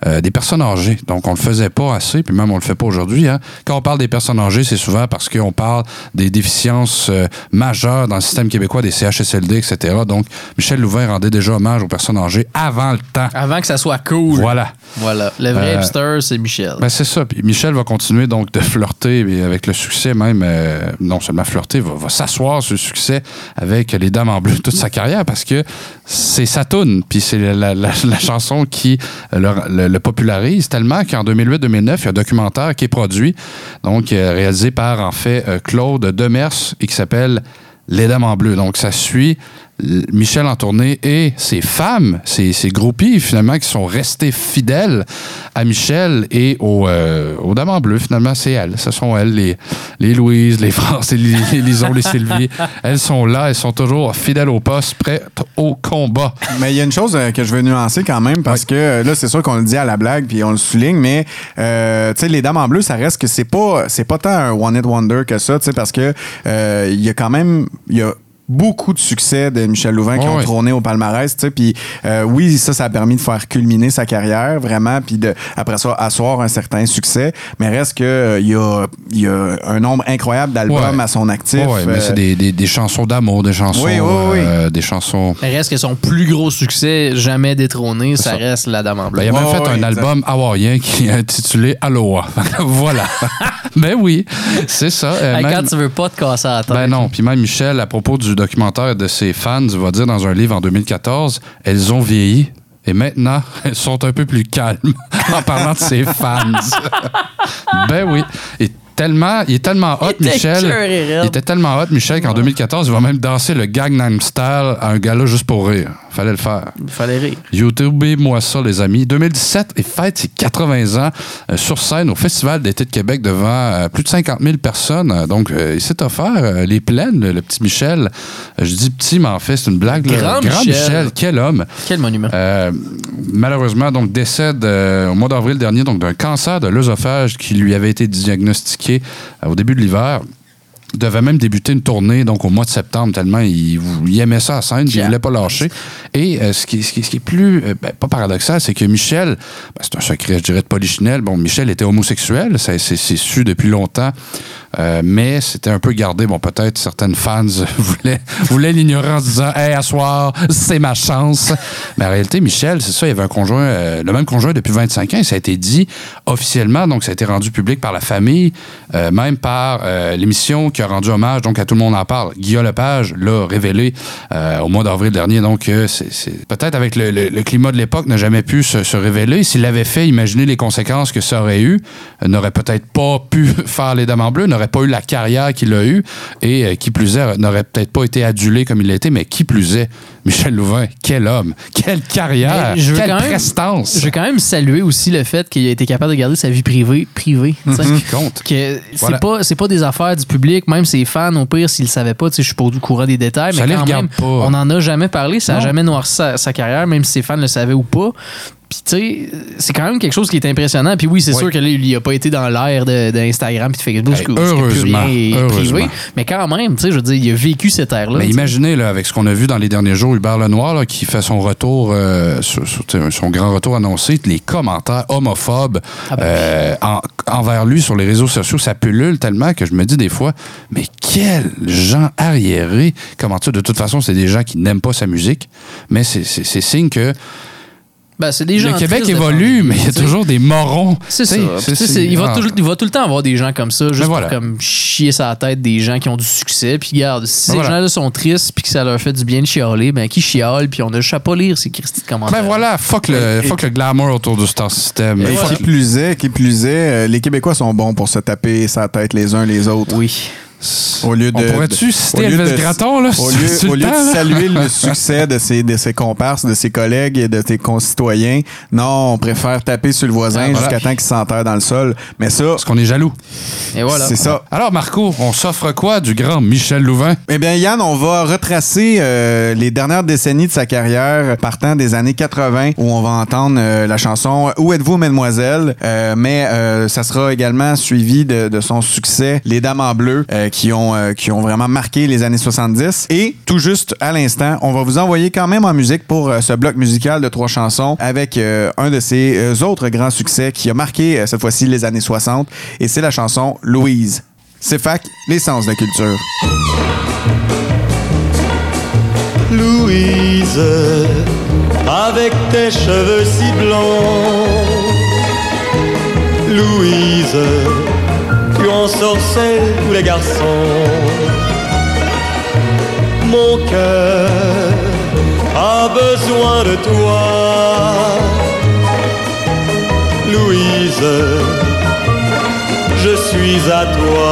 des personnes âgées. Donc on le faisait pas assez, puis même on le fait pas aujourd'hui. Hein. Quand on parle des personnes âgées, c'est souvent parce qu'on parle des déficiences euh, majeures dans le système québécois, des CHSLD, etc. Donc Michel Louvain rendait déjà hommage aux personnes âgées avant le temps. Avant que ça soit cool. Voilà. Voilà. Le vrai Euh, hipster, c'est Michel. Ben c'est ça. Puis Michel va continuer donc de flirter mais avec le succès même. euh, non seulement flirter, va, va s'asseoir sur le succès avec les Dames en bleu toute sa carrière parce que c'est sa toune. Puis c'est la, la- la- la chanson qui le, le- le popularise tellement qu'en 2008-2009, il y a un documentaire qui est produit, donc réalisé par en fait euh, Claude Demers et qui s'appelle Les Dames en bleu. Donc ça suit euh, Michel en tournée et ses femmes, ses, ses groupies finalement qui sont restées fidèles à Michel et aux, euh, aux Dames en bleu finalement c'est elles. Ce sont elles, les, les Louise, les France, les, les Lison, les Sylvie. Elles sont là, elles sont toujours fidèles au poste, prêtes au combat. Mais il y a une chose euh, que je veux nuancer quand même parce que euh, là c'est sûr qu'on le dit à la blague puis on le souligne mais euh, tu sais les dames en bleu ça reste que c'est pas c'est pas tant un one hit wonder que ça tu sais parce que euh, il y a quand même il y a beaucoup de succès de Michel Louvain qui ont ouais. trôné au palmarès, puis euh, oui, ça, ça a permis de faire culminer sa carrière, vraiment, puis de, après ça, asseoir un certain succès, mais reste que euh, il y, a, il y a un nombre incroyable d'albums Ouais. à son actif. Ouais, mais euh, c'est des, des- des chansons d'amour, des chansons, Oui, oui, oui. euh, des chansons. Mais reste que son plus gros succès, jamais détrôné, ça, ça. reste La Dame en bleu. Ben, il a même Ouais, fait un exact. album hawaïen qui est intitulé Aloha. voilà. ben oui, c'est ça. Euh, Hey, même- Quand tu veux pas te casser la tête. Ben non. Puis même Michel, à propos du documentaire de ses fans, va dire dans un livre en 2014, elles ont vieilli. Et maintenant, elles sont un peu plus calmes en parlant de ses fans. ben oui. Et tellement, il est tellement hot, Il Michel. Il était tellement hot, Michel, qu'en 2014, il va même danser le Gangnam Style à un gala juste pour rire. Fallait le faire. Il fallait rire. YouTubez-moi ça, les amis. 2017, il fête ses 80 ans euh, sur scène au Festival d'été de Québec devant euh, plus de 50 000 personnes. Donc, euh, il s'est offert les plaines, le, le petit Michel. Je dis petit, mais en fait, c'est une blague. là. Grand Michel. quel homme. Quel monument. Malheureusement, donc, décède au mois d'avril dernier donc d'un cancer de l'œsophage qui lui avait été diagnostiqué au début de l'hiver. Devait même débuter une tournée donc au mois de septembre tellement il, il aimait ça à scène puis il voulait pas lâcher. Et euh, ce, qui, ce qui- ce qui est plus euh, ben, pas paradoxal, c'est que Michel, ben, c'est un secret je dirais de Polichinelle. Bon, Michel était homosexuel, c'est su depuis longtemps. Euh, mais c'était un peu gardé. Bon, peut-être certaines fans voulaient, voulaient en disant Hey, à c'est ma chance. Mais en réalité, Michel, c'est ça, il y avait un conjoint, euh, le même conjoint depuis 25 ans. et Ça a été dit officiellement, donc ça a été rendu public par la famille, euh, même par l'émission qui a rendu hommage donc à Tout le monde en parle. Guillaume Lepage l'a révélé au mois d'avril dernier. Donc, c'est peut-être avec le, climat de l'époque, n'a jamais pu se, se révéler. S'il l'avait fait, imaginez les conséquences que ça aurait eu. N'aurait peut-être pas pu faire les Dames en bleu, n'aurait pas eu la carrière qu'il a eue et euh, qui plus est, n'aurait peut-être pas été adulé comme il l'a été, mais qui plus est, Michel Louvain, quel homme, quelle carrière, je quelle quand même- prestance. Je veux quand même saluer aussi le fait qu'il a été capable de garder sa vie privée. privée. Qui compte. Que c'est Voilà. pas c'est pas des affaires du public, même ses fans, au pire, s'ils le savaient pas, je suis pas au courant des détails, Ça mais quand même, pas. on n'en a jamais parlé, ça a Non. jamais noirci sa, sa carrière, même si ses fans le savaient ou pas. Puis, tu sais, c'est quand même quelque chose qui est impressionnant. Puis oui, c'est Oui. sûr que là, il a pas été dans l'ère d'Instagram puis de Facebook, Hey, plus heureusement, rien heureusement. privé. Mais quand même, tu sais, je veux dire, il a vécu cette ère-là. Mais tu imaginez, là, avec ce qu'on a vu dans les derniers jours, Hubert Lenoir, là, qui fait son retour, euh, tu son grand retour annoncé, les commentaires homophobes Ah ben euh, en- envers lui sur les réseaux sociaux, ça pullule tellement que je me dis des fois, mais quels gens arriérés! Comment ça? De toute façon, c'est des gens qui n'aiment pas sa musique, mais c'est- c'est c'est signe que Ben, c'est des gens le Québec évolue, mais il y a toujours des morons. C'est ça. il, va ah. toujours, il va tout le temps avoir des gens comme ça, juste Ben voilà. pour comme chier sa tête des gens qui ont du succès. Puis regarde, si Ben ces voilà. gens-là sont tristes puis que ça leur fait du bien de chialer, ben qui chiale puis on a juste à pas lire ces Christy de commentaires. Ben voilà, fuck le, Et- fuck le glamour autour du star system. Et Fuck qui plus est, qui plus est, euh, les Québécois sont bons pour se taper sa tête les uns les autres. Oui. Au lieu de, de- citer au lieu Elvis de- Gratton, là, Au lieu, sur au le lieu temps, de saluer le succès de ses, de ses comparses, de ses collègues et de tes concitoyens, non, on préfère taper sur le voisin Ah, voilà. jusqu'à temps qu'il s'enterre dans le sol. Mais ça, Parce qu'on est jaloux. Et voilà. c'est ça. Alors, Marco, on s'offre quoi du grand Michel Louvain? Eh bien, Yann, on va retracer euh, les dernières décennies de sa carrière, partant des années 80, où on va entendre euh, la chanson Où êtes-vous, mademoiselle? Euh, mais euh, ça sera également suivi de, de son succès Les Dames en bleu, euh, qui, ont, euh, qui ont vraiment marqué les années 70. Et tout juste à l'instant, on va vous envoyer quand même en musique pour euh, ce bloc musical de trois chansons avec un de ses autres grands succès qui a marqué cette fois-ci les années 60. Et c'est la chanson Louise. C'est fac, l'essence de la culture. Louise, avec tes cheveux si blonds. Louise, tu ensorcelles tous les garçons. Mon cœur a besoin de toi. Louise, je suis à toi.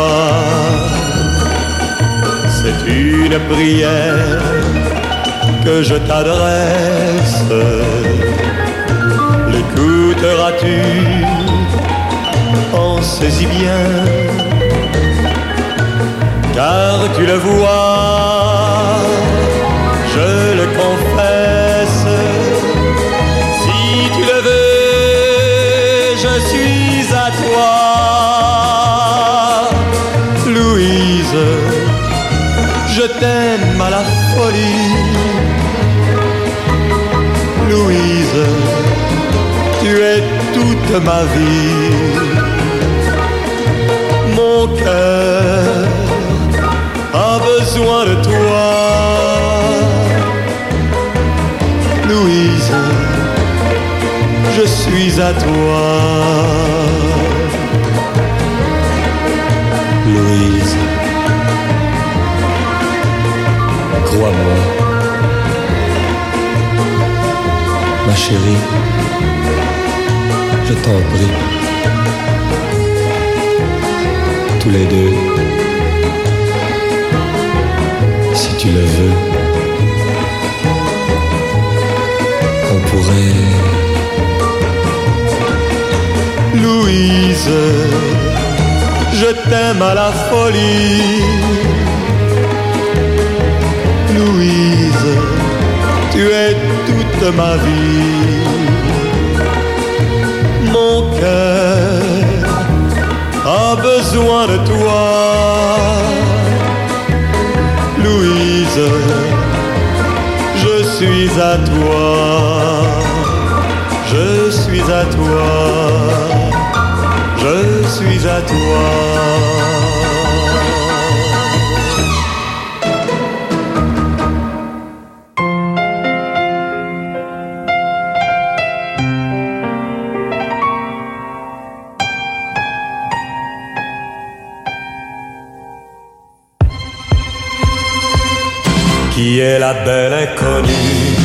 C'est une prière que je t'adresse. L'écouteras-tu Pensez-y bien, car tu le vois, je le confesse. Si tu le veux, je suis à toi, Louise. Je t'aime à la folie, Louise. Tu es toute ma vie. Mon cœur a besoin de toi, Louise. Je suis à toi, Louise. Crois-moi, ma chérie, je t'en prie. Tous les deux, si tu le veux, on pourrait... Louise, je t'aime à la folie. Louise, tu es toute ma vie. Besoin de toi. Louise, je suis à toi. Je suis à toi. Je suis à toi. La belle inconnue.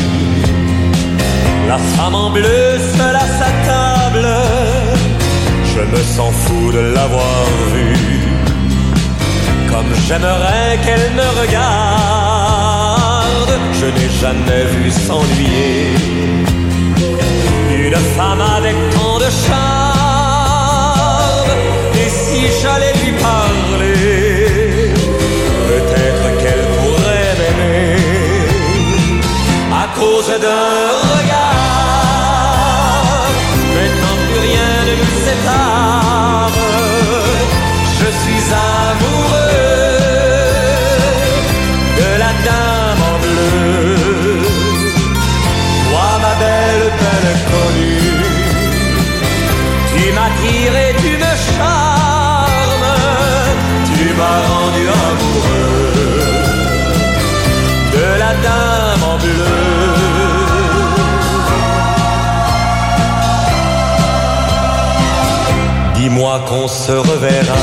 La femme en bleu seule à sa table. Je me sens fou de l'avoir vue. Comme j'aimerais qu'elle me regarde Je n'ai jamais vu s'ennuyer. Une femme avec tant de charme Et si j'allais lui parler cause d'un regard. Maintenant plus rien ne nous sépare. Je suis amoureux de la dame en bleu. Toi, ma belle, belle inconnue, tu m'attires et Qu'on se reverra,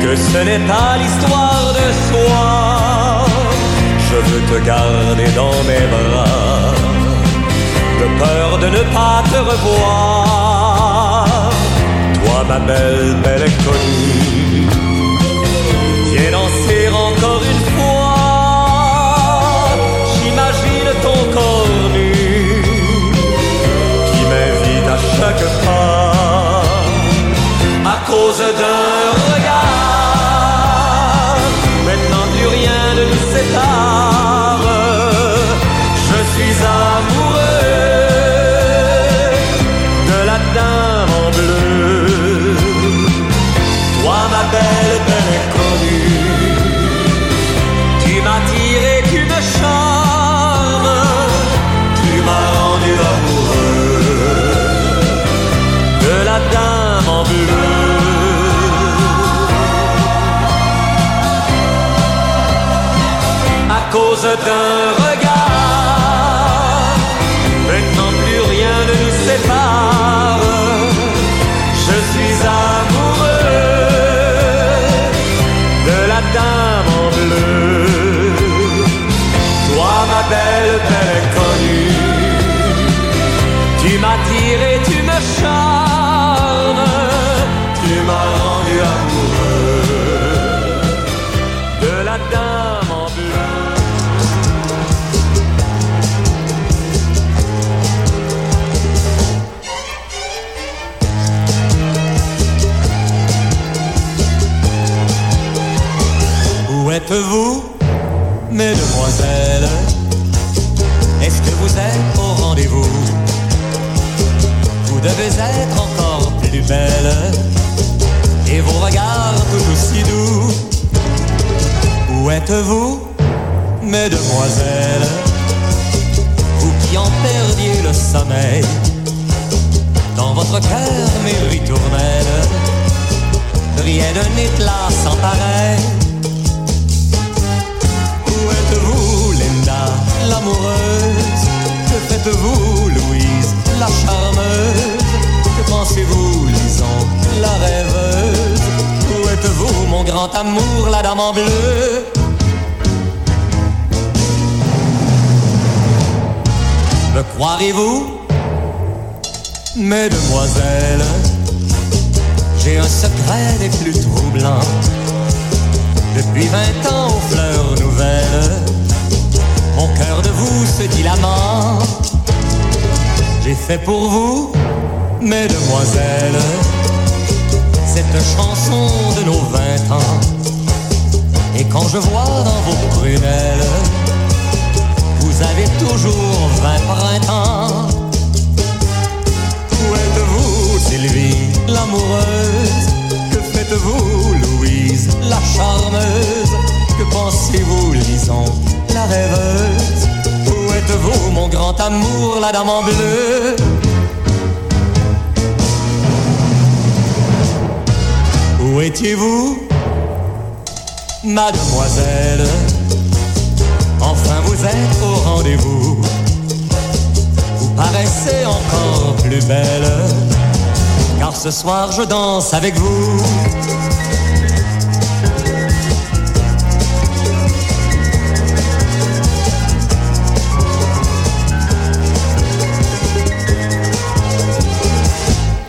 que ce n'est pas l'histoire de soi. Je veux te garder dans mes bras, de peur de ne pas te revoir. Toi, ma belle, belle inconnue, cause d'un regard. Maintenant plus rien ne nous sépare. À cause d'un Que faites-vous, Louise, la charmeuse? Que pensez-vous, Lison, la rêveuse? Où êtes-vous, mon grand amour, la dame en bleu? Où étiez-vous, mademoiselle? Enfin vous êtes au rendez-vous. Vous paraissez encore plus belle Car ce soir je danse avec vous.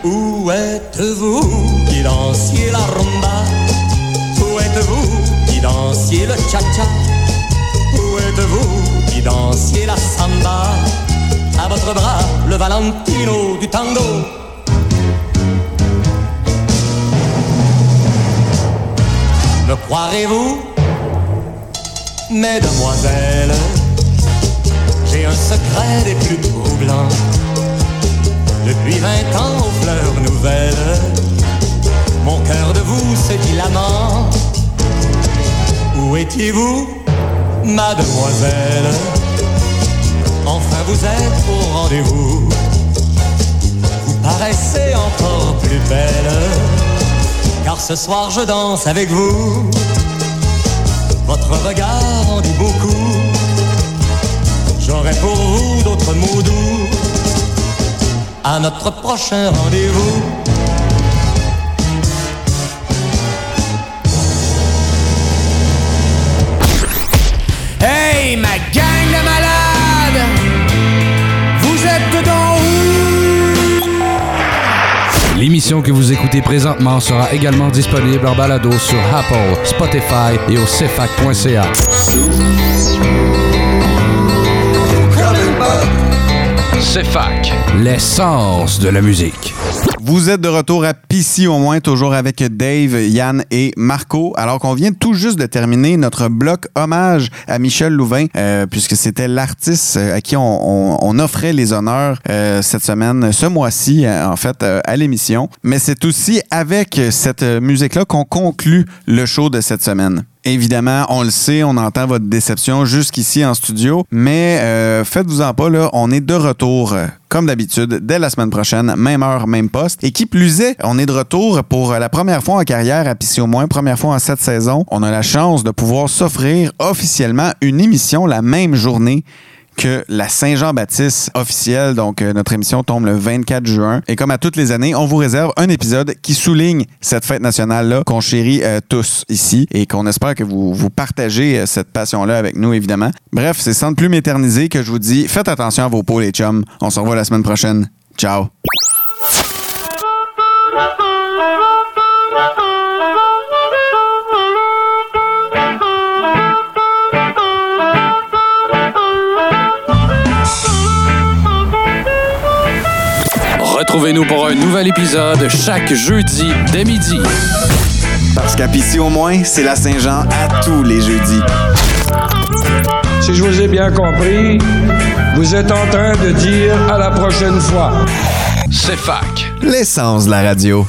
Où êtes-vous qui danciez la rumba? Où êtes-vous qui danciez le cha-cha? Où êtes-vous qui danciez la samba? À votre bras le Valentino du tango croirez-vous? Mesdemoiselles J'ai un secret des plus troublants depuis vingt ans aux fleurs nouvelles, mon cœur de vous se dit l'amant. Où étiez-vous, mademoiselle? Enfin vous êtes au rendez-vous. Vous paraissez encore plus belle, car ce soir je danse avec vous. Votre regard en dit beaucoup. J'aurai pour vous d'autres mots doux à notre prochain rendez-vous. Hey, ma gang L'émission que vous écoutez présentement sera également disponible en balado sur Apple, Spotify et au cefac.ca. CFAC. L'essence de la musique. Vous êtes de retour à Pissy au moins, toujours avec Dave, Yann et Marco. Alors qu'on vient tout juste de terminer notre bloc hommage à Michel Louvain, euh, puisque c'était l'artiste à qui on, offrait les honneurs euh, cette semaine, ce mois-ci, euh, en fait, euh, à l'émission. Mais c'est aussi avec cette musique-là qu'on conclut le show de cette semaine. Évidemment, on le sait, on entend votre déception jusqu'ici en studio, mais euh, faites-vous-en pas, là, on est de retour, euh, comme d'habitude, dès la semaine prochaine, même heure, même poste. Et qui plus est, on est de retour pour euh, la première fois en carrière à Pissy au moins, première fois en cette saison. On a la chance de pouvoir s'offrir officiellement une émission la même journée que la Saint-Jean-Baptiste officielle. Donc, euh, notre émission tombe le 24 juin. Et comme à toutes les années, on vous réserve un épisode qui souligne cette fête nationale-là qu'on chérit euh, tous ici et qu'on espère que vous, partagez euh, cette passion-là avec nous, évidemment. Bref, c'est sans plus m'éterniser que je vous dis, faites attention à vos peaux, les chums. On se revoit la semaine prochaine. Ciao. Retrouvez-nous pour un nouvel épisode chaque jeudi dès midi. Parce qu'à au moins, c'est la Saint-Jean à tous les jeudis. Si je vous ai bien compris, vous êtes en train de dire à la prochaine fois. C'est fac. L'essence de la radio.